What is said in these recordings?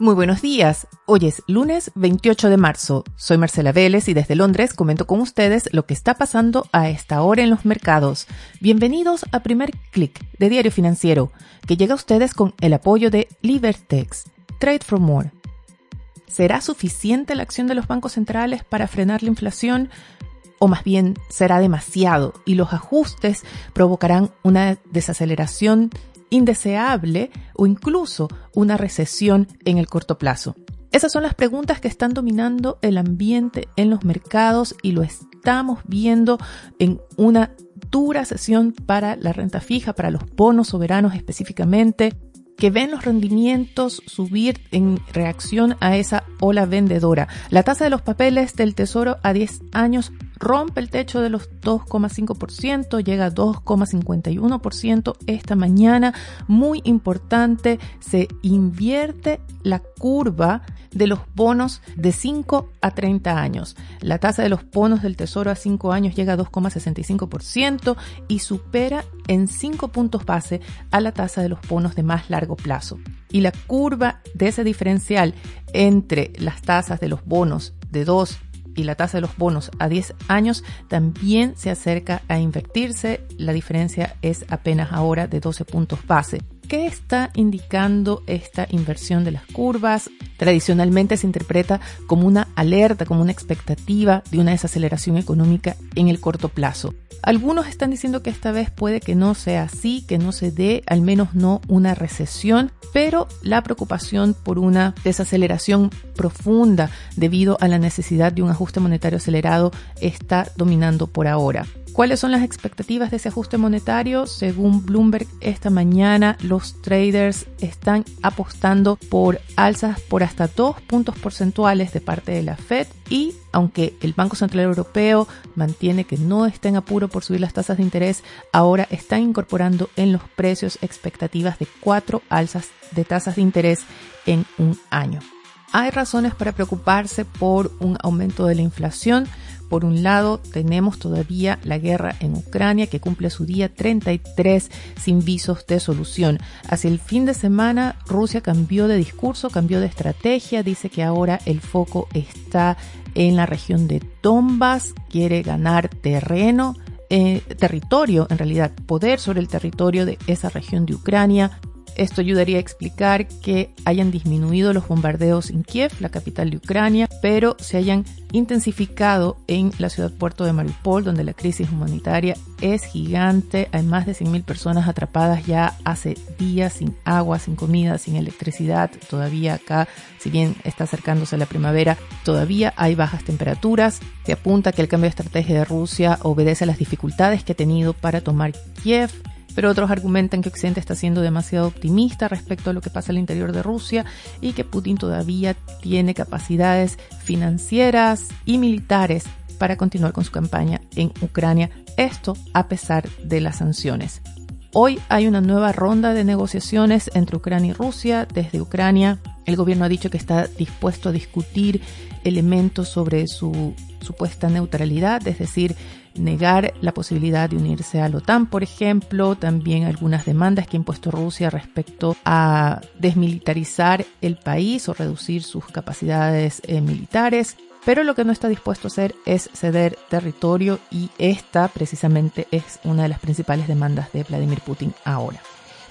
Muy buenos días. Hoy es lunes 28 de marzo. Soy Marcela Vélez y desde Londres comento con ustedes lo que está pasando a esta hora en los mercados. Bienvenidos a Primer Click de Diario Financiero, que llega a ustedes con el apoyo de Libertex. Trade for More. ¿Será suficiente la acción de los bancos centrales para frenar la inflación? o más bien será demasiado y los ajustes provocarán una desaceleración indeseable o incluso una recesión en el corto plazo? Esas son las preguntas que están dominando el ambiente en los mercados y lo estamos viendo en una dura sesión para la renta fija, para los bonos soberanos específicamente, que ven los rendimientos subir en reacción a esa ola vendedora. La tasa de los papeles del Tesoro a 10 años rompe el techo de los 2,5%, llega a 2,51% esta mañana. Muy importante, se invierte la curva de los bonos de 5 a 30 años. La tasa de los bonos del Tesoro a 5 años llega a 2,65% y supera en 5 puntos base a la tasa de los bonos de más largo plazo. Y la curva de ese diferencial entre las tasas de los bonos de 2 y la tasa de los bonos a 10 años también se acerca a invertirse. La diferencia es apenas ahora de 12 puntos base. ¿Qué está indicando esta inversión de las curvas? Tradicionalmente se interpreta como una alerta, como una expectativa de una desaceleración económica en el corto plazo. Algunos están diciendo que esta vez puede que no sea así, que no se dé, al menos no una recesión, pero la preocupación por una desaceleración profunda debido a la necesidad de un ajuste monetario acelerado está dominando por ahora. ¿Cuáles son las expectativas de ese ajuste monetario? Según Bloomberg, esta mañana los traders están apostando por alzas por hasta dos puntos porcentuales de parte de la Fed y aunque el Banco Central Europeo mantiene que no está en apuro por subir las tasas de interés, ahora están incorporando en los precios expectativas de cuatro alzas de tasas de interés en un año. Hay razones para preocuparse por un aumento de la inflación, por un lado, tenemos todavía la guerra en Ucrania que cumple su día 33 sin visos de solución. Hacia el fin de semana, Rusia cambió de discurso, cambió de estrategia, dice que ahora el foco está en la región de Donbass, quiere ganar terreno. Eh, territorio, en realidad, poder sobre el territorio de esa región de Ucrania. Esto ayudaría a explicar que hayan disminuido los bombardeos en Kiev, la capital de Ucrania, pero se hayan intensificado en la ciudad puerto de Mariupol, donde la crisis humanitaria es gigante. Hay más de 100.000 personas atrapadas ya hace días sin agua, sin comida, sin electricidad. Todavía acá, si bien está acercándose la primavera, todavía hay bajas temperaturas. Se apunta que el cambio de estrategia de Rusia obedece a las dificultades que ha tenido para tomar Kiev pero otros argumentan que Occidente está siendo demasiado optimista respecto a lo que pasa al interior de Rusia y que Putin todavía tiene capacidades financieras y militares para continuar con su campaña en Ucrania, esto a pesar de las sanciones. Hoy hay una nueva ronda de negociaciones entre Ucrania y Rusia. Desde Ucrania, el gobierno ha dicho que está dispuesto a discutir elementos sobre su supuesta neutralidad, es decir, negar la posibilidad de unirse a la OTAN, por ejemplo, también algunas demandas que ha impuesto Rusia respecto a desmilitarizar el país o reducir sus capacidades eh, militares. Pero lo que no está dispuesto a hacer es ceder territorio y esta precisamente es una de las principales demandas de Vladimir Putin ahora.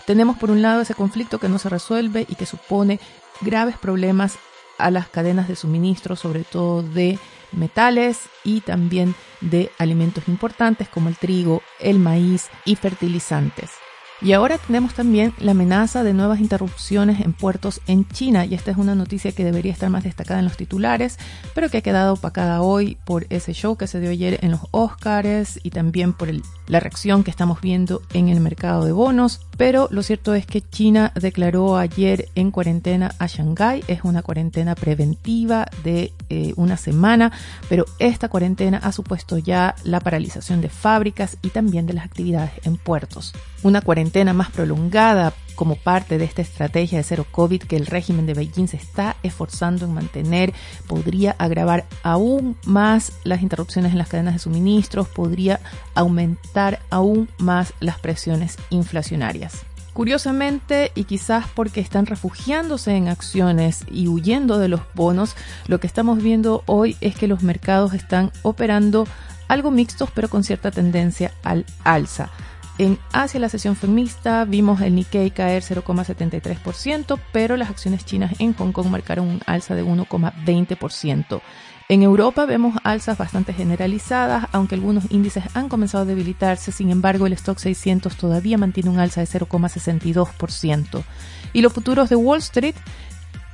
Tenemos por un lado ese conflicto que no se resuelve y que supone graves problemas a las cadenas de suministro, sobre todo de metales y también de alimentos importantes como el trigo, el maíz y fertilizantes. Y ahora tenemos también la amenaza de nuevas interrupciones en puertos en China, y esta es una noticia que debería estar más destacada en los titulares, pero que ha quedado opacada hoy por ese show que se dio ayer en los Oscars y también por la reacción que estamos viendo en el mercado de bonos. Pero lo cierto es que China declaró ayer en cuarentena a Shanghái, es una cuarentena preventiva de eh, una semana, pero esta cuarentena ha supuesto ya la paralización de fábricas y también de las actividades en puertos. Una cuarentena más prolongada como parte de esta estrategia de cero COVID que el régimen de Beijing se está esforzando en mantener, podría agravar aún más las interrupciones en las cadenas de suministros, podría aumentar aún más las presiones inflacionarias. Curiosamente, y quizás porque están refugiándose en acciones y huyendo de los bonos, lo que estamos viendo hoy es que los mercados están operando algo mixtos pero con cierta tendencia al alza. En Asia la sesión fue mixta, vimos el Nikkei caer 0,73%, pero las acciones chinas en Hong Kong marcaron un alza de 1,20%. En Europa vemos alzas bastante generalizadas, aunque algunos índices han comenzado a debilitarse, sin embargo el stock 600 todavía mantiene un alza de 0,62%. Y los futuros de Wall Street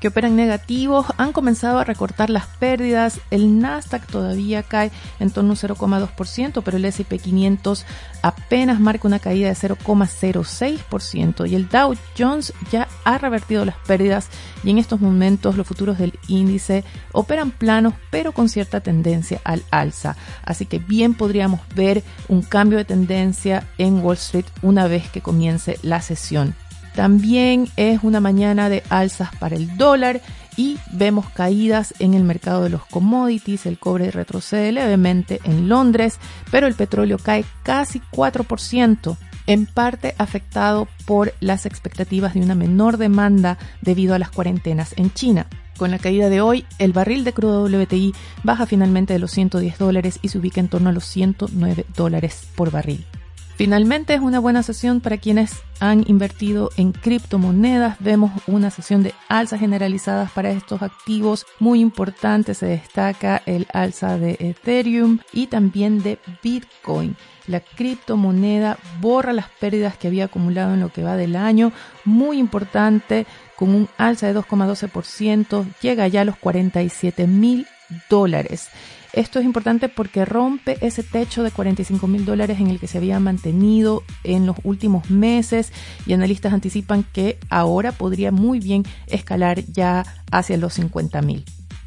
que operan negativos han comenzado a recortar las pérdidas. El Nasdaq todavía cae en torno a un 0,2%, pero el S&P 500 apenas marca una caída de 0,06% y el Dow Jones ya ha revertido las pérdidas y en estos momentos los futuros del índice operan planos pero con cierta tendencia al alza. Así que bien podríamos ver un cambio de tendencia en Wall Street una vez que comience la sesión también es una mañana de alzas para el dólar y vemos caídas en el mercado de los commodities. El cobre retrocede levemente en Londres, pero el petróleo cae casi 4%, en parte afectado por las expectativas de una menor demanda debido a las cuarentenas en China. Con la caída de hoy, el barril de crudo WTI baja finalmente de los 110 dólares y se ubica en torno a los 109 dólares por barril. Finalmente es una buena sesión para quienes han invertido en criptomonedas. Vemos una sesión de alzas generalizadas para estos activos. Muy importante se destaca el alza de Ethereum y también de Bitcoin. La criptomoneda borra las pérdidas que había acumulado en lo que va del año. Muy importante, con un alza de 2,12%, llega ya a los 47 mil dólares. Esto es importante porque rompe ese techo de 45 mil dólares en el que se había mantenido en los últimos meses y analistas anticipan que ahora podría muy bien escalar ya hacia los 50 mil.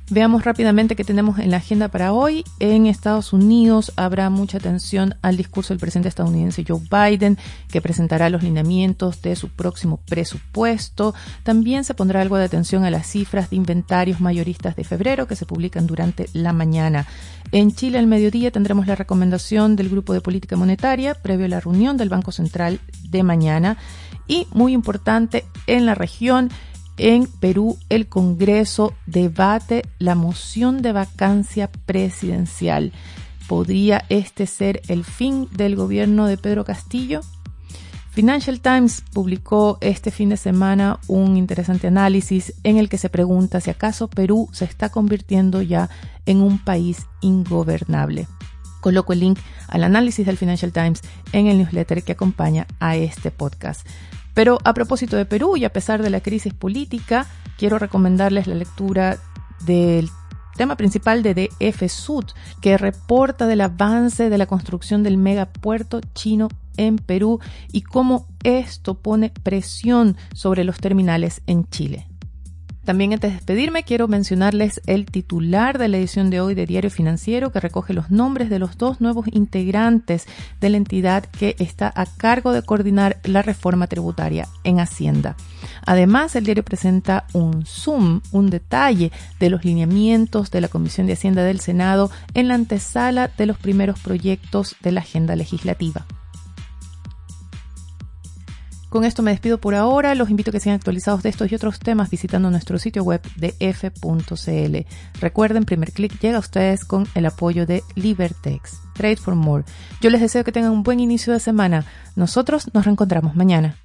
Veamos rápidamente qué tenemos en la agenda para hoy. En Estados Unidos habrá mucha atención al discurso del presidente estadounidense Joe Biden, que presentará los lineamientos de su próximo presupuesto. También se pondrá algo de atención a las cifras de inventarios mayoristas de febrero que se publican durante la mañana. En Chile al mediodía tendremos la recomendación del Grupo de Política Monetaria previo a la reunión del Banco Central de mañana. Y muy importante en la región, en Perú, el Congreso debate la moción de vacancia presidencial. ¿Podría este ser el fin del gobierno de Pedro Castillo? Financial Times publicó este fin de semana un interesante análisis en el que se pregunta si acaso Perú se está convirtiendo ya en un país ingobernable. Coloco el link al análisis del Financial Times en el newsletter que acompaña a este podcast. Pero a propósito de Perú y a pesar de la crisis política, quiero recomendarles la lectura del tema principal de DF Sud, que reporta del avance de la construcción del megapuerto chino en Perú y cómo esto pone presión sobre los terminales en Chile. También antes de despedirme quiero mencionarles el titular de la edición de hoy de Diario Financiero que recoge los nombres de los dos nuevos integrantes de la entidad que está a cargo de coordinar la reforma tributaria en Hacienda. Además, el diario presenta un zoom, un detalle de los lineamientos de la Comisión de Hacienda del Senado en la antesala de los primeros proyectos de la agenda legislativa. Con esto me despido por ahora. Los invito a que sean actualizados de estos y otros temas visitando nuestro sitio web de f.cl. Recuerden, primer clic llega a ustedes con el apoyo de Libertex. Trade for More. Yo les deseo que tengan un buen inicio de semana. Nosotros nos reencontramos mañana.